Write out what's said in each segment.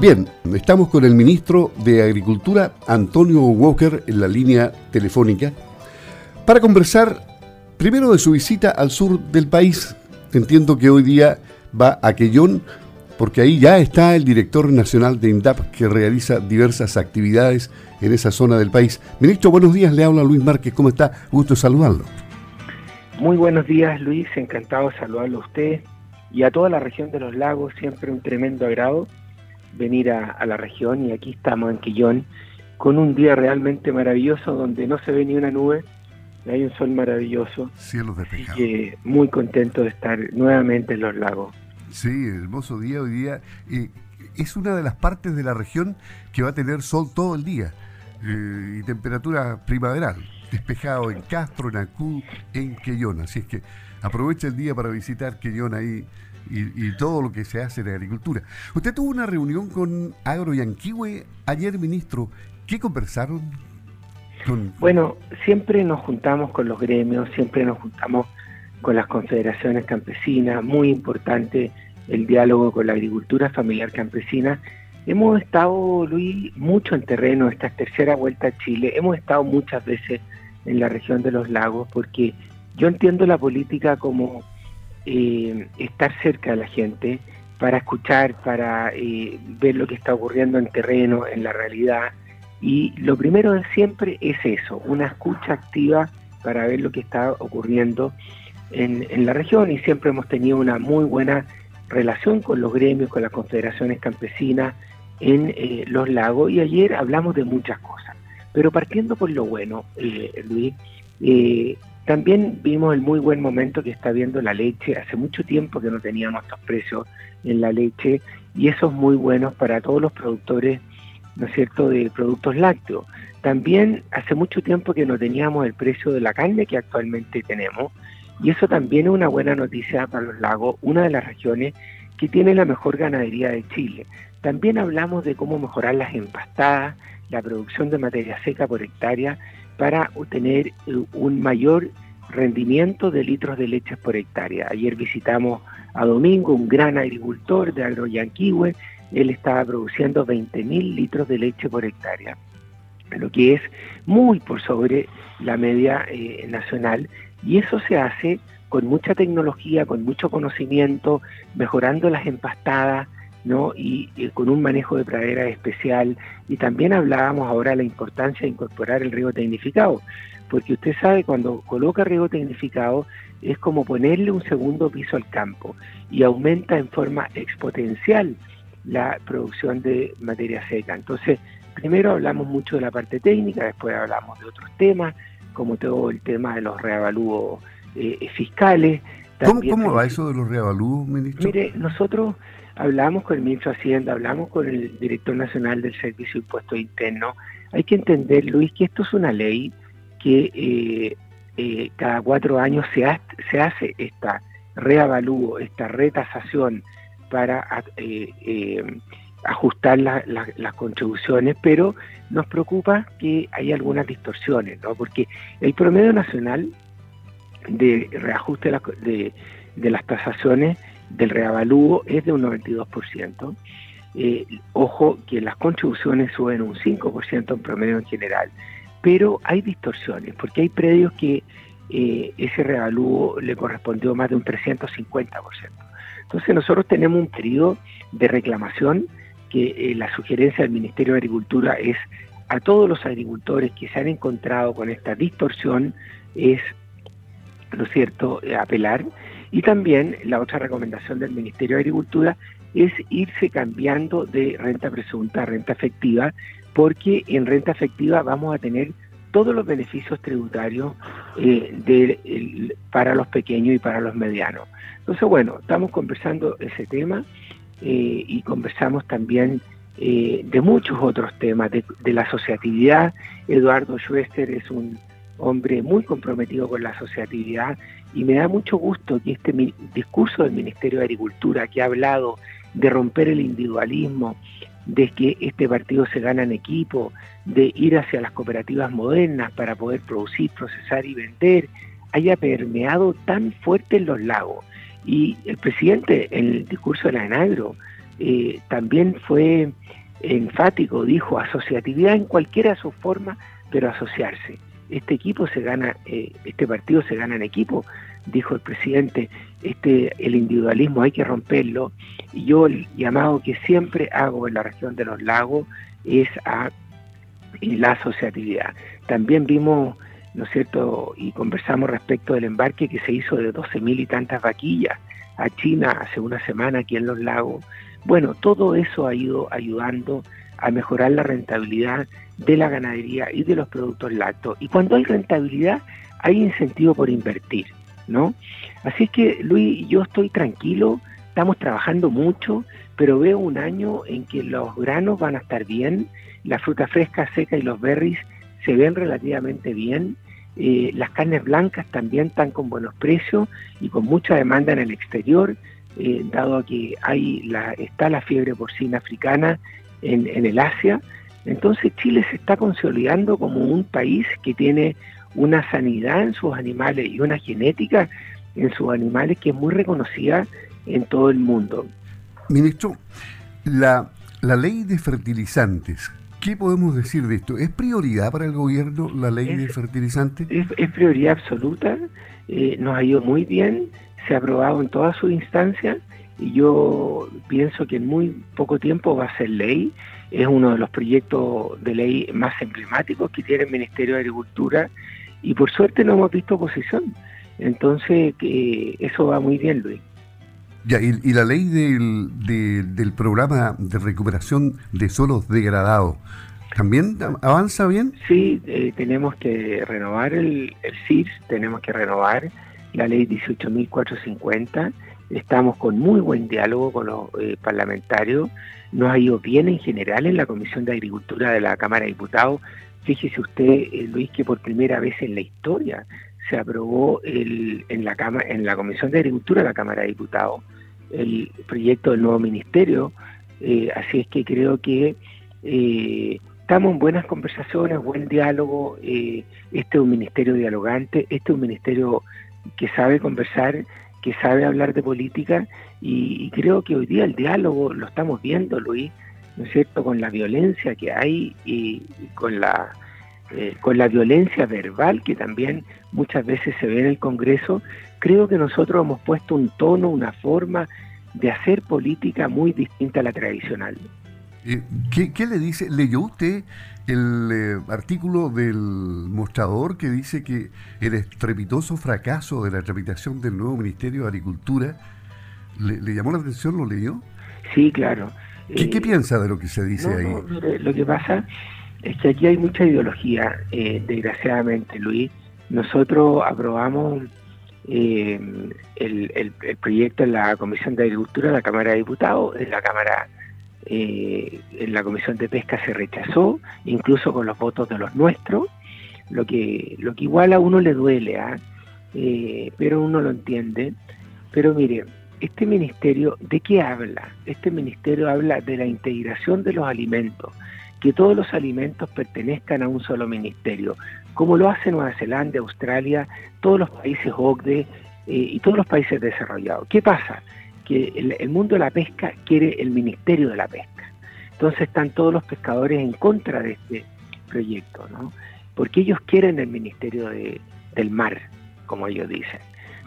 Bien, estamos con el ministro de Agricultura, Antonio Walker, en la línea telefónica, para conversar primero de su visita al sur del país. Entiendo que hoy día va a Quellón, porque ahí ya está el director nacional de INDAP que realiza diversas actividades en esa zona del país. Ministro, buenos días, le habla Luis Márquez, ¿cómo está? Gusto saludarlo. Muy buenos días, Luis, encantado de saludarlo a usted y a toda la región de los lagos, siempre un tremendo agrado venir a, la región y aquí estamos en Quillón con un día realmente maravilloso donde no se ve ni una nube, hay un sol maravilloso. Cielos despejados. Que muy contento de estar nuevamente en los lagos. Sí, hermoso día hoy día. Eh, es una de las partes de la región que va a tener sol todo el día eh, y temperatura primaveral, despejado en Castro, en Acú, en Quellón. Así es que aprovecha el día para visitar Quellón ahí y, todo lo que se hace en agricultura. Usted tuvo una reunión con Agro Yanquihue ayer, ministro. ¿Qué conversaron? Bueno, siempre nos juntamos con los gremios, siempre nos juntamos con las confederaciones campesinas, muy importante el diálogo con la agricultura familiar campesina. Hemos estado, Luis, mucho en terreno, esta tercera vuelta a Chile, hemos estado muchas veces en la región de los lagos porque yo entiendo la política como eh, estar cerca de la gente para escuchar, para eh, ver lo que está ocurriendo en terreno, en la realidad. Y lo primero de siempre es eso, una escucha activa para ver lo que está ocurriendo en, la región y siempre hemos tenido una muy buena relación con los gremios, con las confederaciones campesinas en eh, los lagos y ayer hablamos de muchas cosas. Pero partiendo por lo bueno, Luis, también vimos el muy buen momento que está viendo la leche. Hace mucho tiempo que no teníamos estos precios en la leche y eso es muy bueno para todos los productores, ¿no es cierto?, de productos lácteos. También hace mucho tiempo que no teníamos el precio de la carne que actualmente tenemos y eso también es una buena noticia para los lagos, una de las regiones que tiene la mejor ganadería de Chile. También hablamos de cómo mejorar las empastadas, la producción de materia seca por hectárea para obtener eh, un mayor rendimiento de litros de leche por hectárea. Ayer visitamos a Domingo, un gran agricultor de Agroyanquihue, él estaba produciendo 20.000 litros de leche por hectárea, lo que es muy por sobre la media eh, nacional, y eso se hace con mucha tecnología, con mucho conocimiento, mejorando las empastadas, ¿no? Y, con un manejo de pradera especial. Y también hablábamos ahora de la importancia de incorporar el riego tecnificado, porque usted sabe, cuando coloca riego tecnificado es como ponerle un segundo piso al campo y aumenta en forma exponencial la producción de materia seca. Entonces, primero hablamos mucho de la parte técnica, después hablamos de otros temas, como todo el tema de los reavalúos eh, fiscales. ¿Cómo, ¿Cómo, va eso de los reavalúos, ministro? Mire, nosotros hablamos con el ministro Hacienda, hablamos con el director nacional del Servicio de Impuestos Internos. Hay que entender, Luis, que esto es una ley que eh, eh, cada cuatro años se, hace esta reavalúo, esta retasación para eh, ajustar las contribuciones, pero nos preocupa que hay algunas distorsiones, ¿no? porque el promedio nacional de reajuste de, de las tasaciones del reavalúo es de un 92%. Eh, ojo que las contribuciones suben un 5% en promedio en general, pero hay distorsiones, porque hay predios que eh, ese reavalúo le correspondió más de un 350%. Entonces nosotros tenemos un periodo de reclamación que eh, la sugerencia del Ministerio de Agricultura es a todos los agricultores que se han encontrado con esta distorsión es, ¿no cierto?, apelar y también la otra recomendación del Ministerio de Agricultura es irse cambiando de renta presunta a renta efectiva, porque en renta efectiva vamos a tener todos los beneficios tributarios eh, para los pequeños y para los medianos. Entonces, bueno, estamos conversando ese tema eh, y conversamos también eh, de muchos otros temas, de, de la asociatividad. Eduardo Schwester es un hombre muy comprometido con la asociatividad y me da mucho gusto que este discurso del Ministerio de Agricultura que ha hablado de romper el individualismo, de que este partido se gana en equipo, de ir hacia las cooperativas modernas para poder producir, procesar y vender, haya permeado tan fuerte en los lagos. Y el presidente en el discurso de la Enagro eh, también fue enfático, dijo asociatividad en cualquiera de sus formas, pero asociarse. Este equipo se gana, eh, este partido se gana en equipo, dijo el presidente, este, el individualismo hay que romperlo. Y yo el llamado que siempre hago en la región de los lagos es a la asociatividad. También vimos, ¿no es cierto?, y conversamos respecto del embarque que se hizo de 12 mil y tantas vaquillas a China hace una semana aquí en los lagos. Bueno, todo eso ha ido ayudando a mejorar la rentabilidad de la ganadería y de los productos lácteos. Y cuando hay rentabilidad, hay incentivo por invertir, ¿no? Así que, Luis, yo estoy tranquilo, estamos trabajando mucho, pero veo un año en que los granos van a estar bien, la fruta fresca, seca y los berries se ven relativamente bien, eh, las carnes blancas también están con buenos precios y con mucha demanda en el exterior, eh, dado que hay la, está la fiebre porcina africana en, en el Asia. Entonces Chile se está consolidando como un país que tiene una sanidad en sus animales y una genética en sus animales que es muy reconocida en todo el mundo. Ministro, la, la ley de fertilizantes, ¿qué podemos decir de esto? ¿Es prioridad para el gobierno la ley de fertilizantes? Es, prioridad absoluta, eh, nos ha ido muy bien, se ha aprobado en todas sus instancias y yo pienso que en muy poco tiempo va a ser ley. Es uno de los proyectos de ley más emblemáticos que tiene el Ministerio de Agricultura y por suerte no hemos visto oposición. Entonces, que eso va muy bien, Luis. Ya, y, la ley del, del programa de recuperación de suelos degradados, ¿también avanza bien? Sí, eh, tenemos que renovar el, el CIRS, tenemos que renovar la ley 18.450 Estamos con muy buen diálogo con los eh, parlamentarios. Nos ha ido bien en general en la Comisión de Agricultura de la Cámara de Diputados. Fíjese usted, eh, Luis, que por primera vez en la historia se aprobó en, la en la Comisión de Agricultura de la Cámara de Diputados el proyecto del nuevo ministerio. Eh, así es que creo que estamos en buenas conversaciones, buen diálogo. este es un ministerio dialogante, este es un ministerio que sabe conversar que sabe hablar de política y, creo que hoy día el diálogo lo estamos viendo, Luis, ¿no es cierto?, con la violencia que hay y, con la eh, con la violencia verbal que también muchas veces se ve en el Congreso, creo que nosotros hemos puesto un tono, una forma de hacer política muy distinta a la tradicional. Eh, ¿Qué, le dice? ¿Leyó usted el eh, artículo del mostrador que dice que el estrepitoso fracaso de la tramitación del nuevo Ministerio de Agricultura le, llamó la atención? ¿Lo leyó? Sí, claro. ¿Qué, ¿Qué, eh, piensa de lo que se dice ahí? lo que pasa es que aquí hay mucha ideología, desgraciadamente, Luis. Nosotros aprobamos el, el, proyecto en la Comisión de Agricultura de la Cámara de Diputados, en la Cámara eh, en la Comisión de Pesca se rechazó, incluso con los votos de los nuestros, lo que, lo que igual a uno le duele, ¿ah? eh, pero uno lo entiende. Pero mire, este ministerio, ¿de qué habla? Este ministerio habla de la integración de los alimentos, que todos los alimentos pertenezcan a un solo ministerio, como lo hace Nueva Zelanda, Australia, todos los países OCDE eh, y todos los países desarrollados. ¿Qué pasa? Que el, mundo de la pesca quiere el Ministerio de la Pesca. Entonces están todos los pescadores en contra de este proyecto, ¿no? Porque ellos quieren el Ministerio del Mar, como ellos dicen.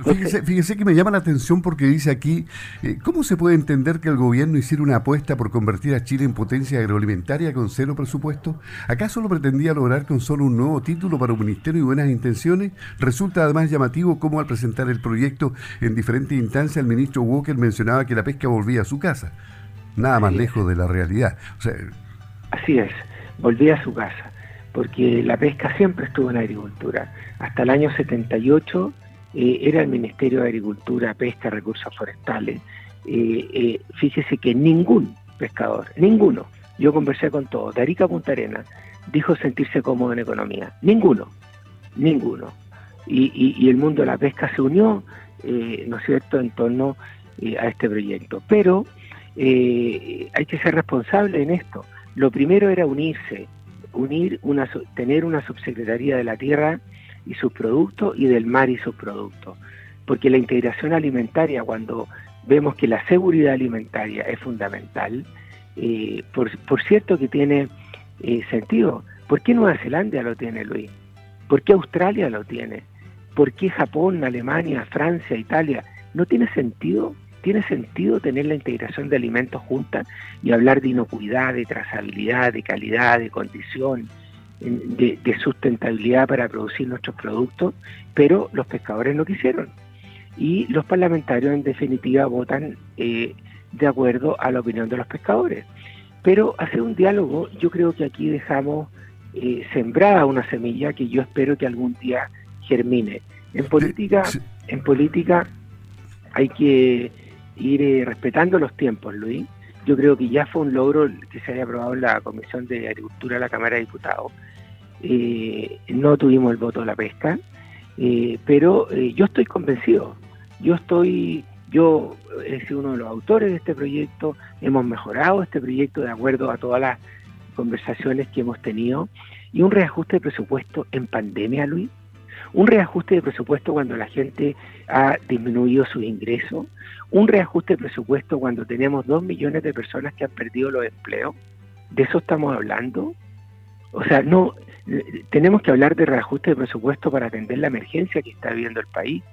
Fíjese, que me llama la atención porque dice aquí, eh, ¿cómo se puede entender que el gobierno hiciera una apuesta por convertir a Chile en potencia agroalimentaria con cero presupuesto? ¿Acaso lo pretendía lograr con solo un nuevo título para un ministerio y buenas intenciones? Resulta además llamativo cómo al presentar el proyecto en diferentes instancias el ministro Walker mencionaba que la pesca volvía a su casa. Nada más lejos de la realidad. Así es, volvía a su casa, porque la pesca siempre estuvo en la agricultura. Hasta el año 78 eh, era el Ministerio de Agricultura, Pesca, Recursos Forestales. Eh, eh, fíjese que ningún pescador, ninguno, yo conversé con todos, de Arica a Punta Arena, dijo sentirse cómodo en economía. Ninguno, ninguno. Y, el mundo de la pesca se unió, ¿no es cierto?, en torno a este proyecto. Pero hay que ser responsable en esto. Lo primero era unirse, unir una, tener una subsecretaría de la tierra y sus productos y del mar y sus productos. Porque la integración alimentaria, cuando vemos que la seguridad alimentaria es fundamental. Eh, por, cierto que tiene eh, sentido. ¿Por qué Nueva Zelanda lo tiene, Luis? ¿Por qué Australia lo tiene? ¿Por qué Japón, Alemania, Francia, Italia? ¿No tiene sentido? ¿Tiene sentido tener la integración de alimentos juntas y hablar de inocuidad, de trazabilidad, de calidad, de condición, de, sustentabilidad para producir nuestros productos? Pero los pescadores no quisieron. Y los parlamentarios en definitiva votan eh, de acuerdo a la opinión de los pescadores. Pero hacer un diálogo, yo creo que aquí dejamos eh, sembrada una semilla que yo espero que algún día germine. En política, en política hay que ir eh, respetando los tiempos, Luis. Yo creo que ya fue un logro que se haya aprobado en la Comisión de Agricultura de la Cámara de Diputados. Eh, no tuvimos el voto de la pesca, pero yo estoy convencido. Yo estoy yo he sido uno de los autores de este proyecto, hemos mejorado este proyecto de acuerdo a todas las conversaciones que hemos tenido y un reajuste de presupuesto en pandemia, Luis. Un reajuste de presupuesto cuando la gente ha disminuido sus ingresos. Un reajuste de presupuesto cuando tenemos dos millones de personas que han perdido los empleos. ¿De eso estamos hablando? O sea, no, tenemos que hablar de reajuste de presupuesto para atender la emergencia que está viviendo el país,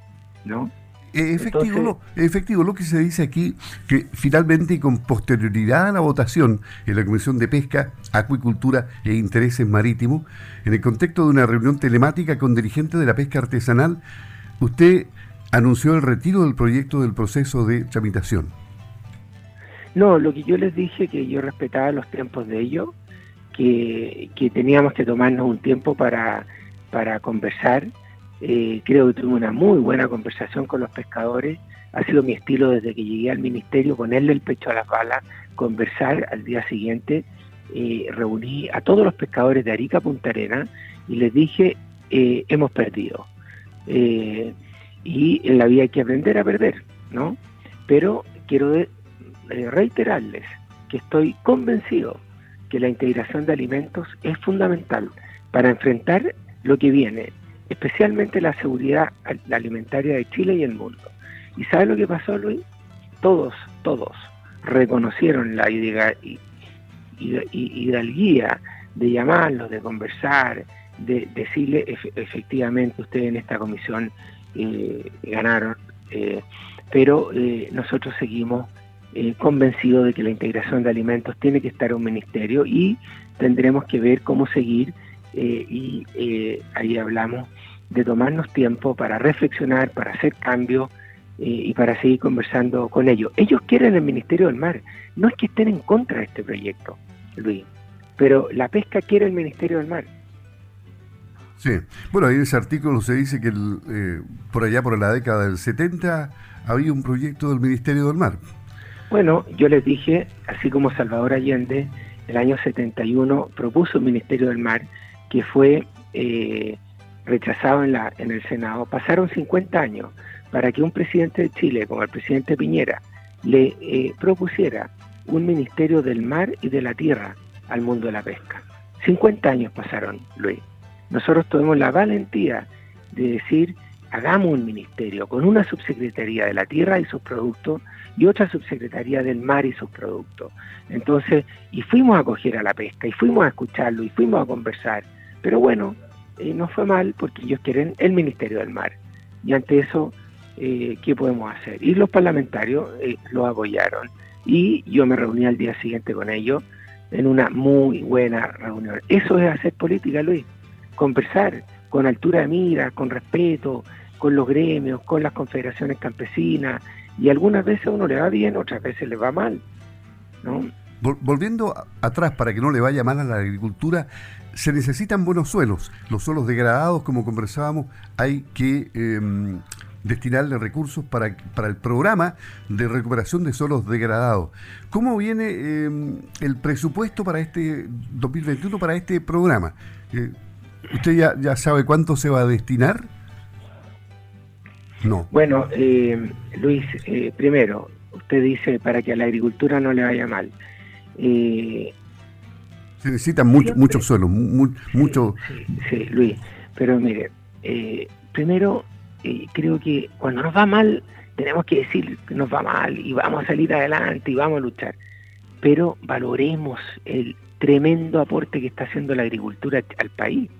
¿no? Eh, efectivo, lo, efectivo, lo que se dice aquí, que finalmente y con posterioridad a la votación en la Comisión de Pesca, Acuicultura e Intereses Marítimos, en el contexto de una reunión telemática con dirigentes de la pesca artesanal, usted anunció el retiro del proyecto del proceso de tramitación. No, lo que yo les dije que yo respetaba los tiempos de ellos, que, que teníamos que tomarnos un tiempo para, para conversar eh, creo que tuve una muy buena conversación con los pescadores. Ha sido mi estilo desde que llegué al ministerio, ponerle el pecho a las balas, conversar al día siguiente. Eh, reuní a todos los pescadores de Arica Punta Arena y les dije, eh, hemos perdido. y en la vida hay que aprender a perder, ¿no? Pero quiero reiterarles que estoy convencido que la integración de alimentos es fundamental para enfrentar lo que viene, especialmente la seguridad alimentaria de Chile y el mundo. ¿Y sabe lo que pasó, Luis? Todos, todos reconocieron la hidalguía de llamarlos, de conversar, de decirle efectivamente ustedes en esta comisión eh, ganaron, eh, pero eh, nosotros seguimos convencidos de que la integración de alimentos tiene que estar en un ministerio y tendremos que ver cómo seguir y ahí hablamos de tomarnos tiempo para reflexionar, para hacer cambios eh, y para seguir conversando con ellos. Ellos quieren el Ministerio del Mar, no es que estén en contra de este proyecto, Luis, pero la pesca quiere el Ministerio del Mar. Sí, bueno, ahí en ese artículo se dice que eh, por allá, por la década del 70, había un proyecto del Ministerio del Mar. Bueno, yo les dije, así como Salvador Allende, el año 71 propuso un Ministerio del Mar que fue eh, rechazado en, la, en el Senado, pasaron 50 años para que un presidente de Chile, como el presidente Piñera, le eh, propusiera un ministerio del mar y de la tierra al mundo de la pesca. 50 años pasaron, Luis. Nosotros tuvimos la valentía de decir, hagamos un ministerio con una subsecretaría de la tierra y sus productos y otra subsecretaría del mar y sus productos. Entonces, y fuimos a acoger a la pesca, y fuimos a escucharlo, y fuimos a conversar. Pero bueno, eh, no fue mal porque ellos quieren el Ministerio del Mar. Y ante eso, eh, ¿qué podemos hacer? Y los parlamentarios eh, lo apoyaron. Y yo me reuní al día siguiente con ellos en una muy buena reunión. Eso es hacer política, Luis. Conversar con altura de mira, con respeto, con los gremios, con las confederaciones campesinas. Y algunas veces a uno le va bien, otras veces le va mal. ¿no? Volviendo atrás para que no le vaya mal a la agricultura, se necesitan buenos suelos. Los suelos degradados, como conversábamos, hay que em, destinarle recursos para, el programa de recuperación de suelos degradados. ¿Cómo viene em, el presupuesto para este 2021 para este programa? Eh, ¿Usted ya, sabe cuánto se va a destinar? No. Bueno, eh, Luis, eh, primero, usted dice para que a la agricultura no le vaya mal. Eh, se necesita mucho, mucho suelo, mucho... Sí, Luis, pero mire, eh, primero eh, creo que cuando nos va mal tenemos que decir que nos va mal y vamos a salir adelante y vamos a luchar, pero valoremos el tremendo aporte que está haciendo la agricultura al país.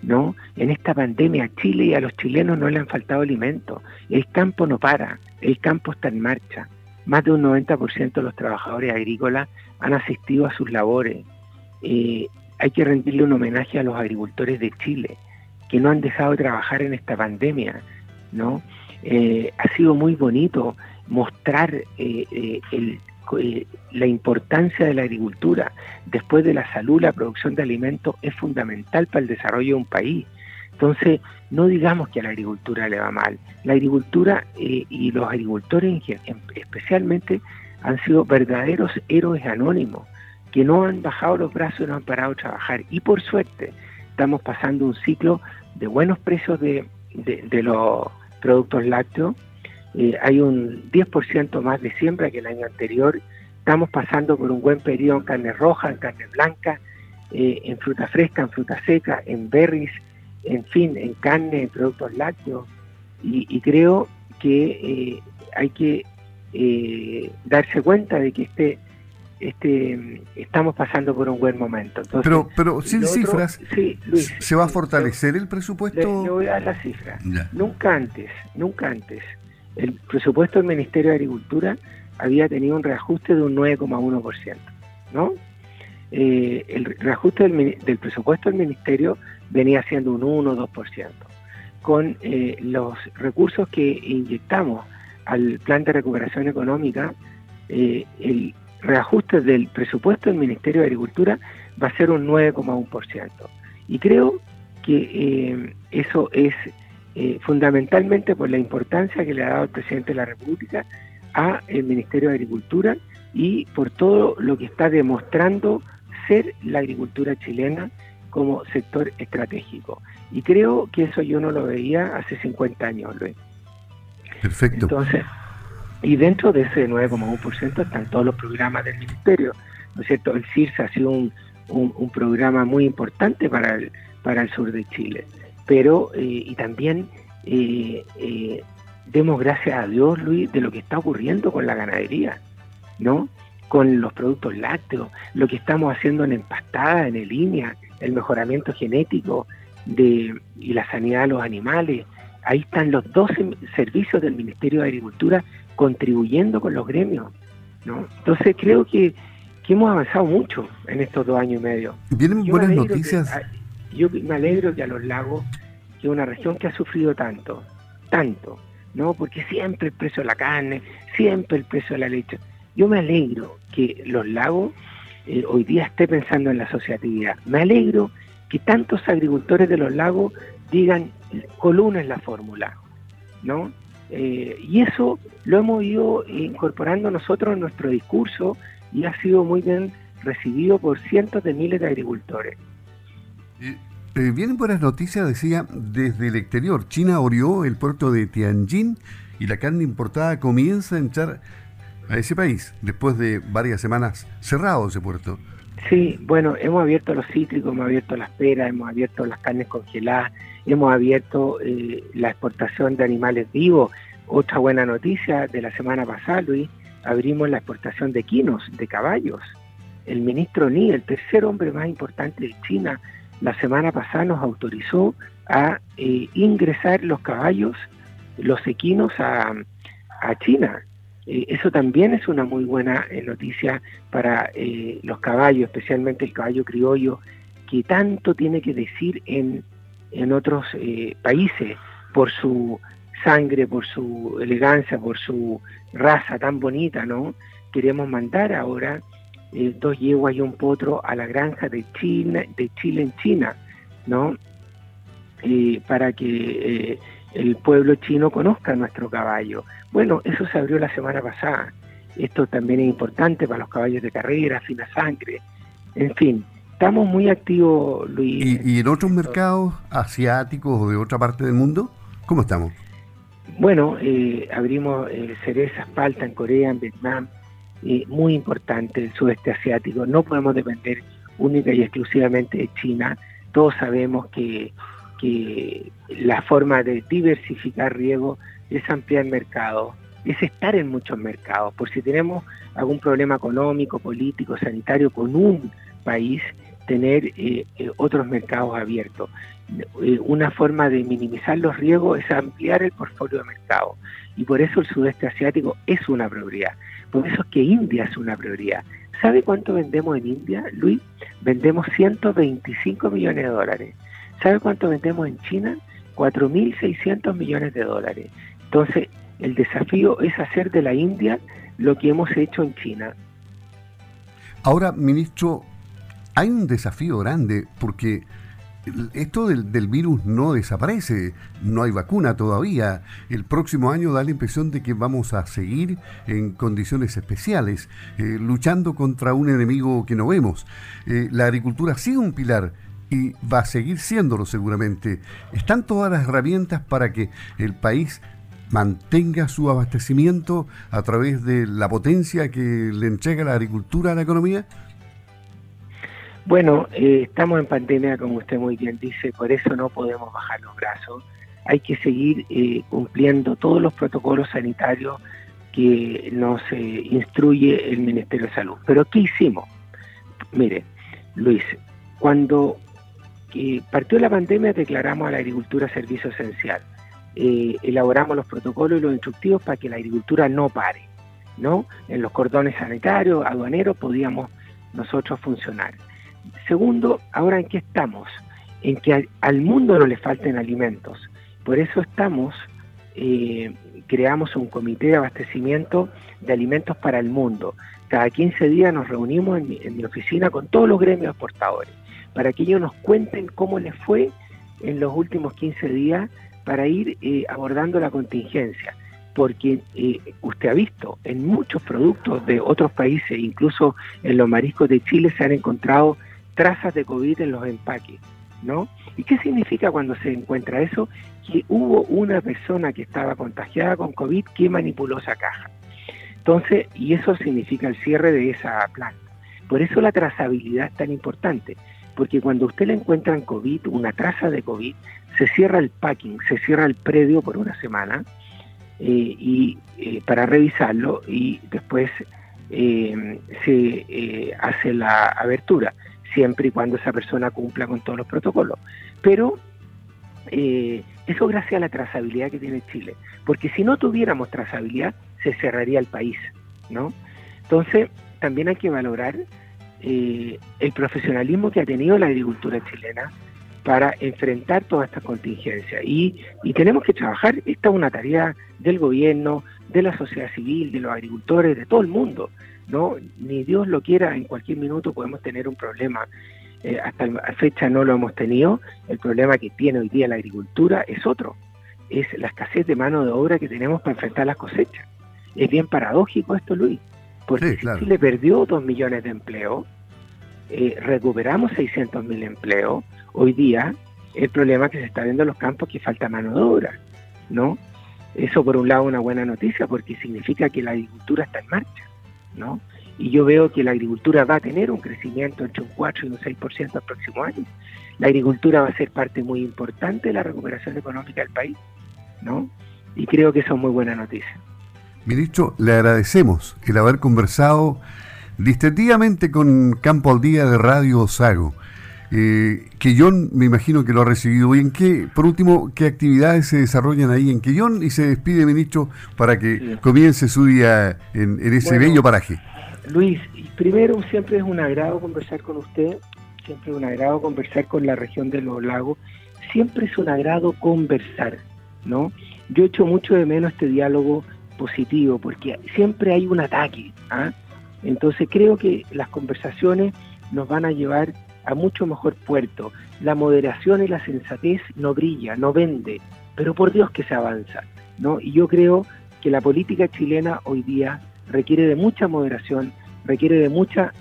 ¿no? En esta pandemia a Chile y a los chilenos no le han faltado alimentos. El campo no para, el campo está en marcha. Más de un 90% de los trabajadores agrícolas han asistido a sus labores. Eh, hay que rendirle un homenaje a los agricultores de Chile, que no han dejado de trabajar en esta pandemia, ¿no? Eh, ha sido muy bonito mostrar eh, la importancia de la agricultura. Después de la salud, la producción de alimentos es fundamental para el desarrollo de un país. Entonces, no digamos que a la agricultura le va mal. La agricultura eh, y los agricultores especialmente han sido verdaderos héroes anónimos, que no han bajado los brazos y no han parado de trabajar. Y por suerte, estamos pasando un ciclo de buenos precios de, los productos lácteos. Eh, hay un 10% más de siembra que el año anterior. Estamos pasando por un buen periodo en carne roja, en carne blanca, eh, en fruta fresca, en fruta seca, en berries, en fin, en carne, en productos lácteos, y, creo que eh, hay que darse cuenta de que este, este, estamos pasando por un buen momento. pero, pero sin cifras, ¿se va a fortalecer el presupuesto? Le, voy a dar la cifra. Nunca antes, nunca antes, el presupuesto del Ministerio de Agricultura había tenido un reajuste de un 9,1%, ¿no? Eh, el reajuste del, del, presupuesto del Ministerio venía siendo un 1 o 2%. Con eh, los recursos que inyectamos al plan de recuperación económica, eh, el reajuste del presupuesto del Ministerio de Agricultura va a ser un 9,1%. Y creo que eh, eso es fundamentalmente por la importancia que le ha dado el presidente de la República a el Ministerio de Agricultura y por todo lo que está demostrando ser la agricultura chilena como sector estratégico. Y creo que eso yo no lo veía hace 50 años, Luis. Perfecto. Entonces, y dentro de ese 9,1% están todos los programas del Ministerio, ¿no es cierto? El CIRSA ha sido un, un, programa muy importante para el, para el sur de Chile, pero, eh, y también eh, eh, demos gracias a Dios, Luis, de lo que está ocurriendo con la ganadería, ¿no? Con los productos lácteos, lo que estamos haciendo en empastada, en línea, el mejoramiento genético de, y la sanidad de los animales. Ahí están los 12 servicios del Ministerio de Agricultura contribuyendo con los gremios. ¿no? Entonces creo que, hemos avanzado mucho en estos dos años y medio. Vienen buenas noticias. yo me alegro que a los lagos, que es una región que ha sufrido tanto, tanto, ¿no? Porque siempre el precio de la carne, siempre el precio de la leche. Yo me alegro que los lagos eh, hoy día esté pensando en la asociatividad. Me alegro que tantos agricultores de los lagos digan columna es la fórmula, ¿no? Eh, y eso lo hemos ido incorporando nosotros en nuestro discurso y ha sido muy bien recibido por cientos de miles de agricultores. Eh, vienen buenas noticias, decía, desde el exterior. China abrió el puerto de Tianjin y la carne importada comienza a entrar a ese país después de varias semanas cerrado ese puerto. Sí, bueno, hemos abierto los cítricos, hemos abierto las peras, hemos abierto las carnes congeladas, hemos abierto eh, la exportación de animales vivos. Otra buena noticia de la semana pasada, Luis, abrimos la exportación de quinos, de caballos. El ministro Ni, el tercer hombre más importante de China, la semana pasada nos autorizó a eh, ingresar los caballos, los equinos a, a China. Eh, eso también es una muy buena noticia para los caballos, especialmente el caballo criollo, que tanto tiene que decir en, en otros países por su sangre, por su elegancia, por su raza tan bonita, ¿no? Queremos mandar ahora dos yeguas y un potro a la granja de Chile, de Chile en China, ¿no? para que el pueblo chino conozca nuestro caballo. Bueno, eso se abrió la semana pasada. Esto también es importante para los caballos de carrera, fina sangre. En fin, estamos muy activos, Luis. ¿Y, en otros mercados asiáticos o de otra parte del mundo? ¿Cómo estamos? Bueno, eh, abrimos eh, cerezas, palta en Corea, en Vietnam, eh, muy importante el sudeste asiático. No podemos depender única y exclusivamente de China. Todos sabemos que que la forma de diversificar riego es ampliar mercado, es estar en muchos mercados. Por si tenemos algún problema económico, político, sanitario con un país, tener eh, eh, otros mercados abiertos. Eh, una forma de minimizar los riesgos es ampliar el portfolio de mercado. Y por eso el sudeste asiático es una prioridad. Por eso es que India es una prioridad. ¿Sabe cuánto vendemos en India, Luis? Vendemos 125 millones de dólares. ¿Sabe cuánto vendemos en China? 4.600 millones de dólares. Entonces, el desafío es hacer de la India lo que hemos hecho en China. Ahora, ministro, hay un desafío grande porque esto del, virus no desaparece, no hay vacuna todavía. El próximo año da la impresión de que vamos a seguir en condiciones especiales, eh, luchando contra un enemigo que no vemos. Eh, la agricultura sigue un pilar y va a seguir siéndolo seguramente. ¿Están todas las herramientas para que el país mantenga su abastecimiento a través de la potencia que le entrega la agricultura a la economía? Bueno, eh, estamos en pandemia, como usted muy bien dice, por eso no podemos bajar los brazos. Hay que seguir eh, cumpliendo todos los protocolos sanitarios que nos eh, instruye el Ministerio de Salud. Pero ¿qué hicimos? Mire, Luis, cuando partió la pandemia declaramos a la agricultura servicio esencial. elaboramos los protocolos y los instructivos para que la agricultura no pare. ¿no? En los cordones sanitarios, aduaneros, podíamos nosotros funcionar. Segundo, ahora en qué estamos? En que al, mundo no le falten alimentos. Por eso estamos, eh, creamos un comité de abastecimiento de alimentos para el mundo. Cada 15 días nos reunimos en mi, oficina con todos los gremios exportadores para que ellos nos cuenten cómo les fue en los últimos 15 días para ir eh, abordando la contingencia. Porque eh, usted ha visto, en muchos productos de otros países, incluso en los mariscos de Chile, se han encontrado trazas de COVID en los empaques, ¿no? ¿Y qué significa cuando se encuentra eso? Que hubo una persona que estaba contagiada con COVID que manipuló esa caja. Entonces, y eso significa el cierre de esa planta. Por eso la trazabilidad es tan importante, porque cuando usted le encuentra en COVID, una traza de COVID, se cierra el packing, se cierra el predio por una semana eh, y eh, para revisarlo y después eh, se hace la abertura siempre y cuando esa persona cumpla con todos los protocolos. Pero eh, eso gracias a la trazabilidad que tiene Chile, porque si no tuviéramos trazabilidad, se cerraría el país, ¿no? Entonces, también hay que valorar eh, el profesionalismo que ha tenido la agricultura chilena para enfrentar toda esta contingencia. Y, y tenemos que trabajar, esta es una tarea del gobierno, de la sociedad civil, de los agricultores, de todo el mundo. ¿No? Ni Dios lo quiera, en cualquier minuto podemos tener un problema. Eh, hasta la fecha no lo hemos tenido. El problema que tiene hoy día la agricultura es otro. Es la escasez de mano de obra que tenemos para enfrentar las cosechas. Es bien paradójico esto, Luis. Porque sí, Chile perdió dos millones de empleos, eh, recuperamos 600 mil empleos. Hoy día el problema que se está viendo en los campos es que falta mano de obra, ¿no? Eso por un lado una buena noticia porque significa que la agricultura está en marcha. ¿No? Y yo veo que la agricultura va a tener un crecimiento entre un 4 y un 6% el próximo año. La agricultura va a ser parte muy importante de la recuperación económica del país, ¿no? Y creo que eso es muy buena noticia. Ministro, le agradecemos el haber conversado distendidamente con Campo al Día de Radio Sago. Eh, Quillón, me imagino que lo ha recibido bien. ¿Qué, por último, ¿qué actividades se desarrollan ahí en Quillón? Y se despide, ministro, para que comience su día en, ese bello paraje. Luis, primero siempre es un agrado conversar con usted, siempre es un agrado conversar con la región de los lagos, siempre es un agrado conversar, ¿no? Yo echo mucho de menos este diálogo positivo, porque siempre hay un ataque, ¿ah? Entonces creo que las conversaciones nos van a llevar a mucho mejor puerto. La moderación y la sensatez no brilla, no vende, pero por Dios que se avanza, ¿no? Y yo creo que la política chilena hoy día requiere de mucha moderación, requiere de mucha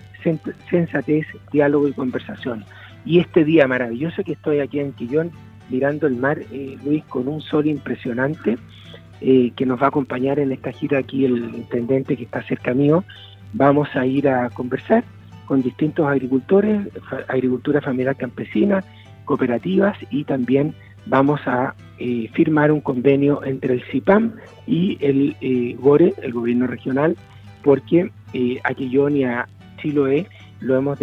sensatez, diálogo y conversación. Y este día maravilloso que estoy aquí en Quillón, mirando el mar, eh, Luis, con un sol impresionante, eh, que nos va a acompañar en esta gira aquí el intendente que está cerca mío, vamos a ir a conversar con distintos agricultores, agricultura familiar campesina, cooperativas y también vamos a eh, firmar un convenio entre el CIPAM y el eh, GORE, el gobierno regional, porque eh, a Quillón y a Chiloé lo hemos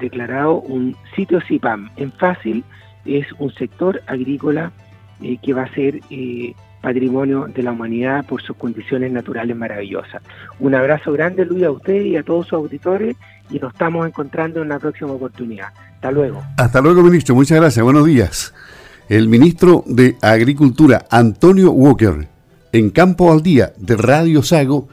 declarado un sitio CIPAM. En fácil es un sector agrícola eh, que va a ser patrimonio de la humanidad por sus condiciones naturales maravillosas. Un abrazo grande, Luis, a usted y a todos sus auditores y nos estamos encontrando en una próxima oportunidad. Hasta luego. Hasta luego, ministro. Muchas gracias. Buenos días. El ministro de Agricultura, Antonio Walker, en Campo al Día de Radio Sago,